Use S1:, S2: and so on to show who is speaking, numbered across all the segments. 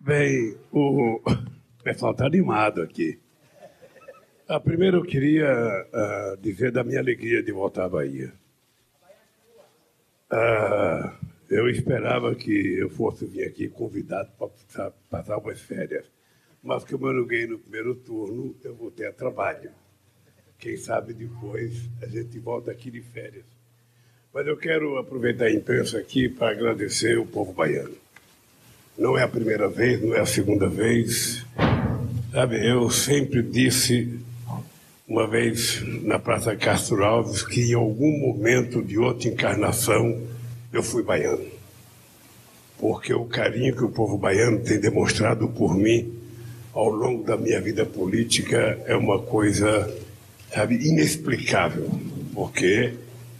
S1: Bem, o pessoal está animado aqui. Ah, primeiro eu queria uh, dizer da minha alegria de voltar à Bahia. Uh, eu esperava que eu fosse vir aqui convidado para passar umas férias. Mas como eu não ganhei no primeiro turno, eu vou ter trabalho. Quem sabe depois a gente volta aqui de férias. Mas eu quero aproveitar a imprensa aqui para agradecer o povo baiano. Não é a primeira vez, não é a segunda vez. Sabe, eu sempre disse, uma vez na Praça Castro Alves, que em algum momento de outra encarnação eu fui baiano. Porque o carinho que o povo baiano tem demonstrado por mim ao longo da minha vida política é uma coisa, sabe, inexplicável. Porque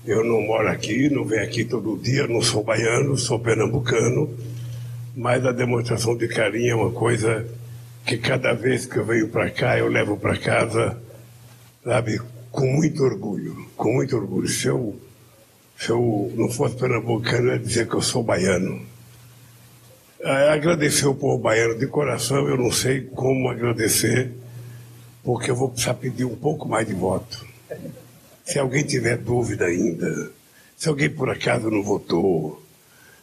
S1: eu não moro aqui, não venho aqui todo dia, não sou baiano, sou pernambucano mas a demonstração de carinho é uma coisa que cada vez que eu venho para cá eu levo para casa, sabe, com muito orgulho, com muito orgulho. Se eu, se eu não fosse pernambucano, eu ia dizer que eu sou baiano. É, agradecer o povo baiano de coração, eu não sei como agradecer, porque eu vou precisar pedir um pouco mais de voto. Se alguém tiver dúvida ainda, se alguém por acaso não votou,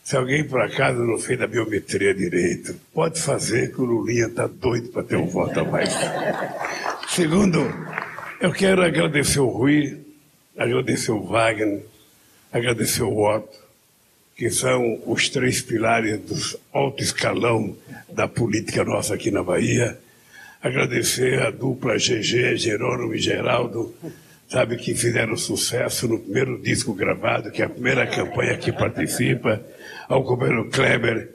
S1: se alguém por acaso não fez a biometria direito, pode fazer que o Lulinha está doido para ter um voto a mais. Segundo, eu quero agradecer o Rui, agradecer o Wagner, agradecer o Otto, que são os três pilares do alto escalão da política nossa aqui na Bahia. Agradecer a dupla GG, Jerônimo e Geraldo, sabe, que fizeram sucesso no primeiro disco gravado, que é a primeira campanha que participa ao governo Kleber,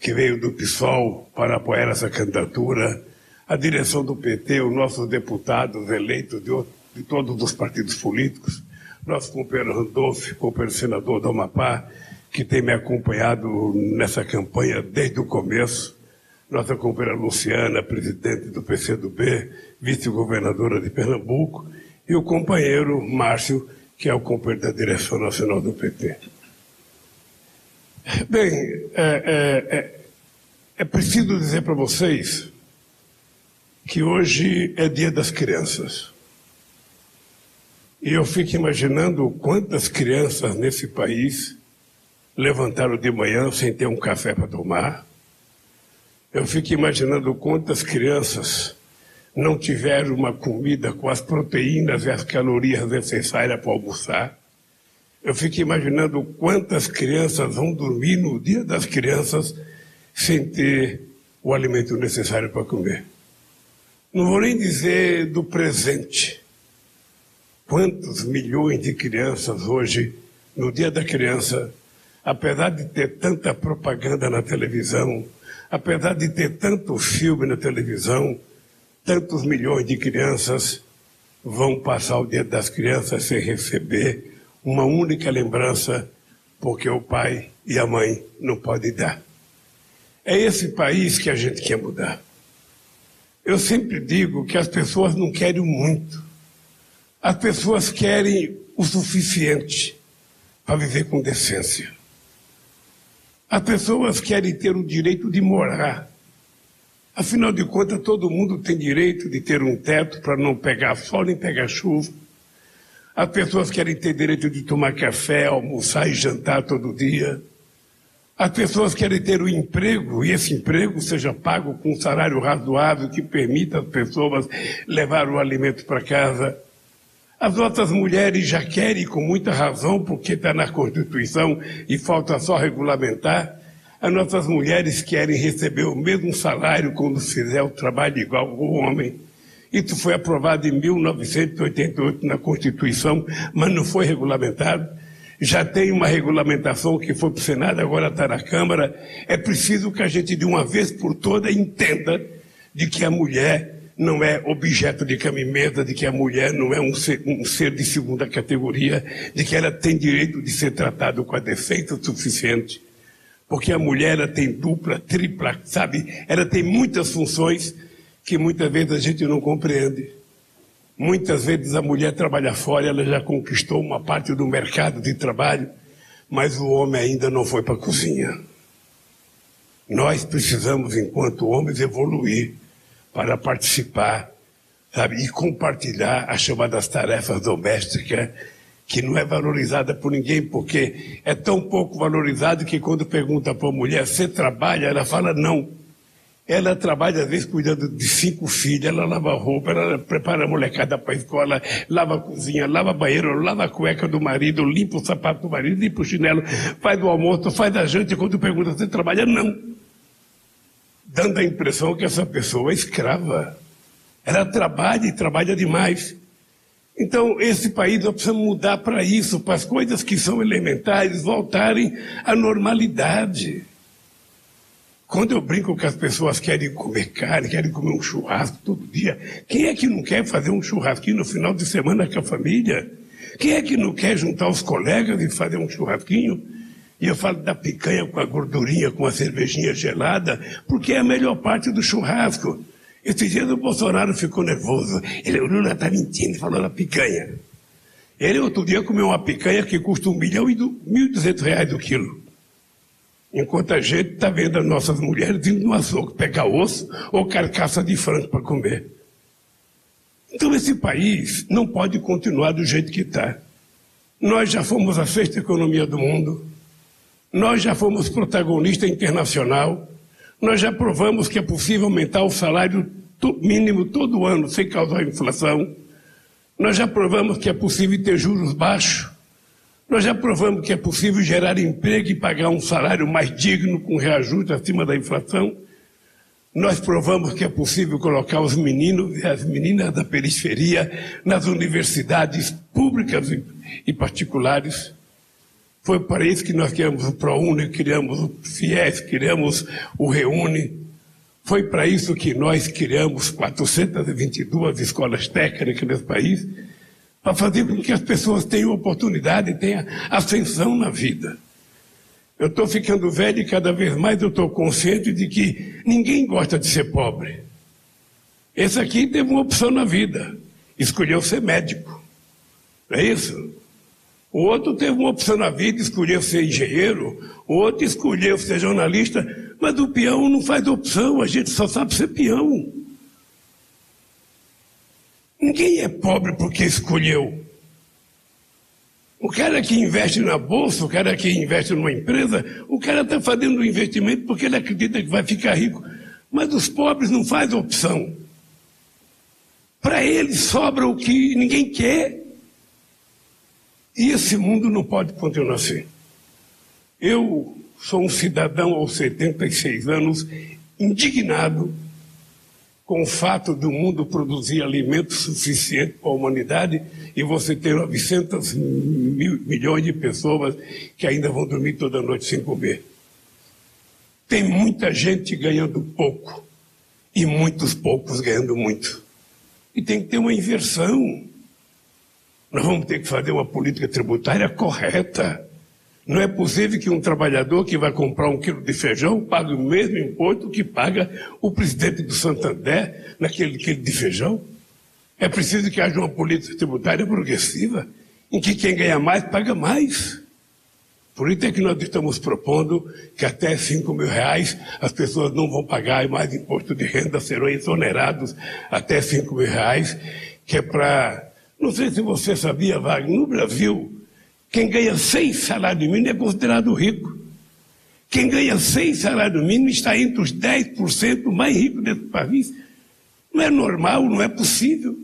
S1: que veio do PSOL para apoiar essa candidatura, a direção do PT, os nossos deputados eleitos de, de todos os partidos políticos, nosso companheiro Randolph, companheiro senador do Amapá, que tem me acompanhado nessa campanha desde o começo, nossa companheira Luciana, presidente do PCdoB, vice-governadora de Pernambuco, e o companheiro Márcio, que é o companheiro da direção nacional do PT. Bem, é, é, é, é preciso dizer para vocês que hoje é dia das crianças. E eu fico imaginando quantas crianças nesse país levantaram de manhã sem ter um café para tomar. Eu fico imaginando quantas crianças não tiveram uma comida com as proteínas e as calorias necessárias para almoçar. Eu fico imaginando quantas crianças vão dormir no dia das crianças sem ter o alimento necessário para comer. Não vou nem dizer do presente. Quantos milhões de crianças hoje, no dia da criança, apesar de ter tanta propaganda na televisão, apesar de ter tanto filme na televisão, tantos milhões de crianças vão passar o dia das crianças sem receber uma única lembrança, porque o pai e a mãe não podem dar. É esse país que a gente quer mudar. Eu sempre digo que as pessoas não querem muito. As pessoas querem o suficiente para viver com decência. As pessoas querem ter o direito de morar. Afinal de contas, todo mundo tem direito de ter um teto para não pegar sol nem pegar chuva as pessoas querem ter direito de tomar café, almoçar e jantar todo dia. As pessoas querem ter um emprego e esse emprego seja pago com um salário razoável que permita às pessoas levar o alimento para casa. As nossas mulheres já querem, com muita razão, porque está na Constituição e falta só regulamentar, as nossas mulheres querem receber o mesmo salário quando fizer o trabalho igual ao homem. Isso foi aprovado em 1988 na Constituição, mas não foi regulamentado. Já tem uma regulamentação que foi para o Senado, agora está na Câmara. É preciso que a gente, de uma vez por todas, entenda de que a mulher não é objeto de camimenta, de que a mulher não é um ser, um ser, de segunda categoria, de que ela tem direito de ser tratada com a decência suficiente. Porque a mulher ela tem dupla, tripla, sabe? Ela tem muitas funções que muitas vezes a gente não compreende. Muitas vezes a mulher trabalha fora, ela já conquistou uma parte do mercado de trabalho, mas o homem ainda não foi para a cozinha. Nós precisamos, enquanto homens, evoluir para participar sabe, e compartilhar as chamadas tarefas domésticas, que não é valorizada por ninguém, porque é tão pouco valorizada que quando pergunta para a mulher, você trabalha? Ela fala não. Ela trabalha, às vezes, cuidando de cinco filhos, ela lava roupa, ela prepara a molecada para a escola, lava a cozinha, lava banheiro, lava a cueca do marido, limpa o sapato do marido, limpa o chinelo, faz o almoço, faz a janta, e quando pergunta, você trabalha? Não. Dando a impressão que essa pessoa é escrava. Ela trabalha e trabalha demais. Então, esse país nós precisamos mudar para isso, para as coisas que são elementares voltarem à normalidade. Quando eu brinco que as pessoas querem comer carne, querem comer um churrasco todo dia, quem é que não quer fazer um churrasquinho no final de semana com a família? Quem é que não quer juntar os colegas e fazer um churrasquinho? E eu falo da picanha com a gordurinha, com a cervejinha gelada, porque é a melhor parte do churrasco. Esse dia o Bolsonaro ficou nervoso. Ele, o Lula está mentindo, falou da picanha. Ele outro dia comeu uma picanha que custa um milhão e mil duzentos reais o quilo. Enquanto a gente está vendo as nossas mulheres indo no açougue pegar osso ou carcaça de frango para comer. Então esse país não pode continuar do jeito que está. Nós já fomos a sexta economia do mundo, nós já fomos protagonista internacional, nós já provamos que é possível aumentar o salário mínimo todo ano sem causar inflação, nós já provamos que é possível ter juros baixos, nós já provamos que é possível gerar emprego e pagar um salário mais digno com reajuste acima da inflação. Nós provamos que é possível colocar os meninos e as meninas da periferia nas universidades públicas e particulares. Foi para isso que nós criamos o ProUni, criamos o FIES, criamos o REUNE. Foi para isso que nós criamos 422 escolas técnicas nesse país para fazer com que as pessoas tenham oportunidade, tenham ascensão na vida. Eu estou ficando velho e cada vez mais eu estou consciente de que ninguém gosta de ser pobre. Esse aqui teve uma opção na vida, escolheu ser médico. Não é isso? O outro teve uma opção na vida, escolheu ser engenheiro, o outro escolheu ser jornalista, mas o peão não faz opção, a gente só sabe ser peão. Ninguém é pobre porque escolheu. O cara que investe na bolsa, o cara que investe numa empresa, o cara está fazendo um investimento porque ele acredita que vai ficar rico. Mas os pobres não fazem opção. Para eles sobra o que ninguém quer. E esse mundo não pode continuar assim. Eu sou um cidadão aos 76 anos indignado com o fato do mundo produzir alimento suficiente para a humanidade e você ter 900 mil, milhões de pessoas que ainda vão dormir toda noite sem comer. Tem muita gente ganhando pouco e muitos poucos ganhando muito. E tem que ter uma inversão. Nós vamos ter que fazer uma política tributária correta não é possível que um trabalhador que vai comprar um quilo de feijão pague o mesmo imposto que paga o presidente do Santander naquele quilo de feijão. É preciso que haja uma política tributária progressiva, em que quem ganha mais paga mais. Por isso é que nós estamos propondo que até 5 mil reais as pessoas não vão pagar mais imposto de renda, serão exonerados até 5 mil reais, que é para. Não sei se você sabia, Wagner, no Brasil quem ganha seis salários mínimos é considerado rico. Quem ganha seis salários mínimos está entre os 10% mais ricos desse país. Não é normal, não é possível.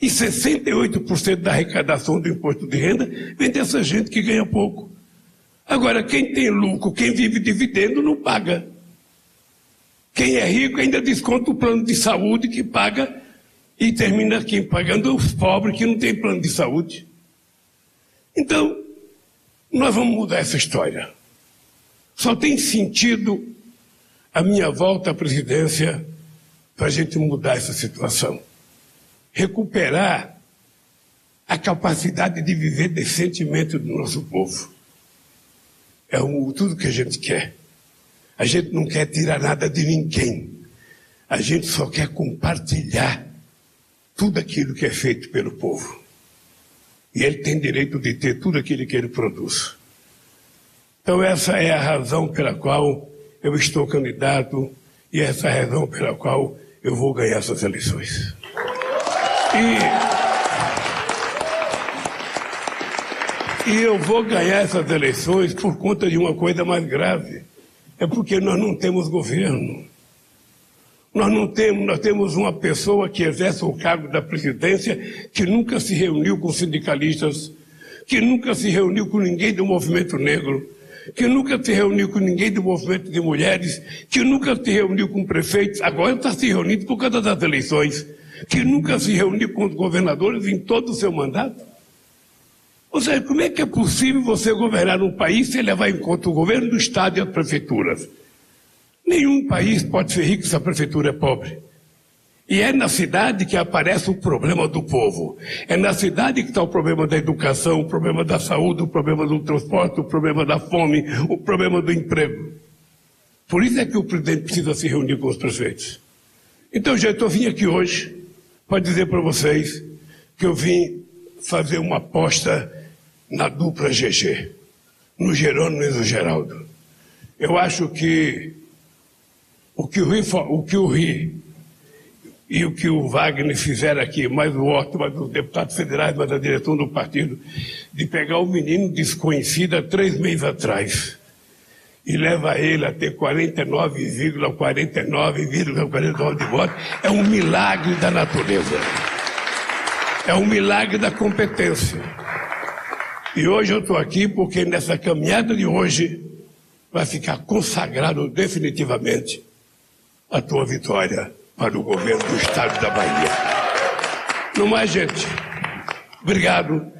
S1: E 68% da arrecadação do imposto de renda vem dessa gente que ganha pouco. Agora, quem tem lucro, quem vive dividendo, não paga. Quem é rico ainda desconta o plano de saúde que paga e termina quem pagando os pobres que não têm plano de saúde. Então, nós vamos mudar essa história. Só tem sentido a minha volta à presidência para a gente mudar essa situação. Recuperar a capacidade de viver decentemente do nosso povo. É um, tudo que a gente quer. A gente não quer tirar nada de ninguém. A gente só quer compartilhar tudo aquilo que é feito pelo povo. E ele tem direito de ter tudo aquilo que ele produz. Então, essa é a razão pela qual eu estou candidato e essa é a razão pela qual eu vou ganhar essas eleições. E, e eu vou ganhar essas eleições por conta de uma coisa mais grave. É porque nós não temos governo. Nós não temos, nós temos uma pessoa que exerce o cargo da presidência que nunca se reuniu com sindicalistas, que nunca se reuniu com ninguém do movimento negro, que nunca se reuniu com ninguém do movimento de mulheres, que nunca se reuniu com prefeitos, agora está se reunindo por causa das eleições, que nunca se reuniu com os governadores em todo o seu mandato. Ou seja, como é que é possível você governar um país sem levar em conta o governo do Estado e as prefeituras? Nenhum país pode ser rico se a prefeitura é pobre. E é na cidade que aparece o problema do povo. É na cidade que está o problema da educação, o problema da saúde, o problema do transporte, o problema da fome, o problema do emprego. Por isso é que o presidente precisa se reunir com os prefeitos. Então, gente, eu vim aqui hoje para dizer para vocês que eu vim fazer uma aposta na dupla GG, no Gerônimo e no Geraldo. Eu acho que o que o Rio, o que o e o que o Wagner fizeram aqui, mais o Otto, mais os deputados federais, mais a direção do partido, de pegar um menino desconhecido há três meses atrás e leva ele a ter 49,49,49 de votos, é um milagre da natureza. É um milagre da competência. E hoje eu estou aqui porque nessa caminhada de hoje vai ficar consagrado definitivamente a tua vitória para o governo do estado da Bahia. Não mais, gente. Obrigado.